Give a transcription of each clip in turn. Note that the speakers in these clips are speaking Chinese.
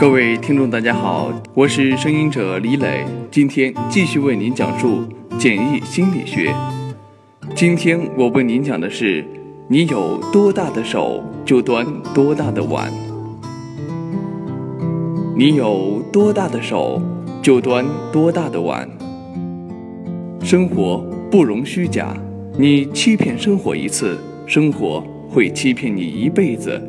各位听众，大家好，我是声音者李磊，今天继续为您讲述简易心理学。今天我为您讲的是：你有多大的手，就端多大的碗；你有多大的手，就端多大的碗。生活不容虚假，你欺骗生活一次，生活会欺骗你一辈子。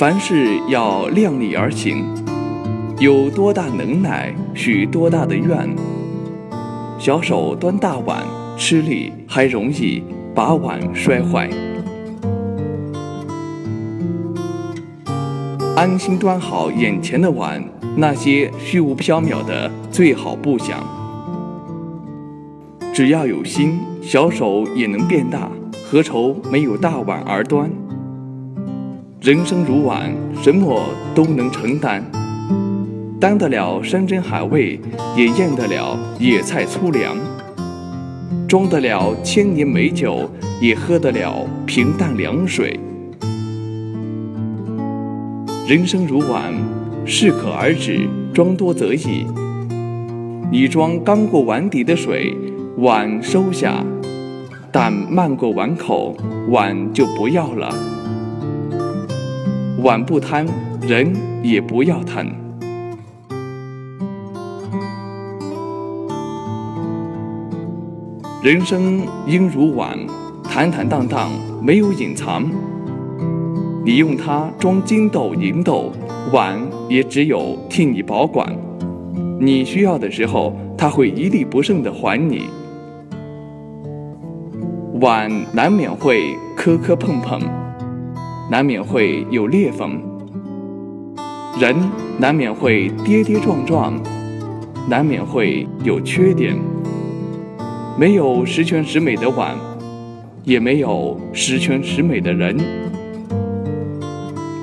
凡事要量力而行，有多大能耐，许多大的愿。小手端大碗，吃力还容易把碗摔坏。安心端好眼前的碗，那些虚无缥缈的最好不想。只要有心，小手也能变大，何愁没有大碗而端？人生如碗，什么都能承担，担得了山珍海味，也咽得了野菜粗粮；装得了千年美酒，也喝得了平淡凉水。人生如碗，适可而止，装多则溢。你装刚过碗底的水，碗收下；但漫过碗口，碗就不要了。碗不贪，人也不要贪。人生应如碗，坦坦荡荡，没有隐藏。你用它装金豆银豆，碗也只有替你保管。你需要的时候，它会一粒不剩的还你。碗难免会磕磕碰碰。难免会有裂缝，人难免会跌跌撞撞，难免会有缺点。没有十全十美的碗，也没有十全十美的人。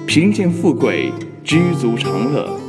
贫贱富贵，知足常乐。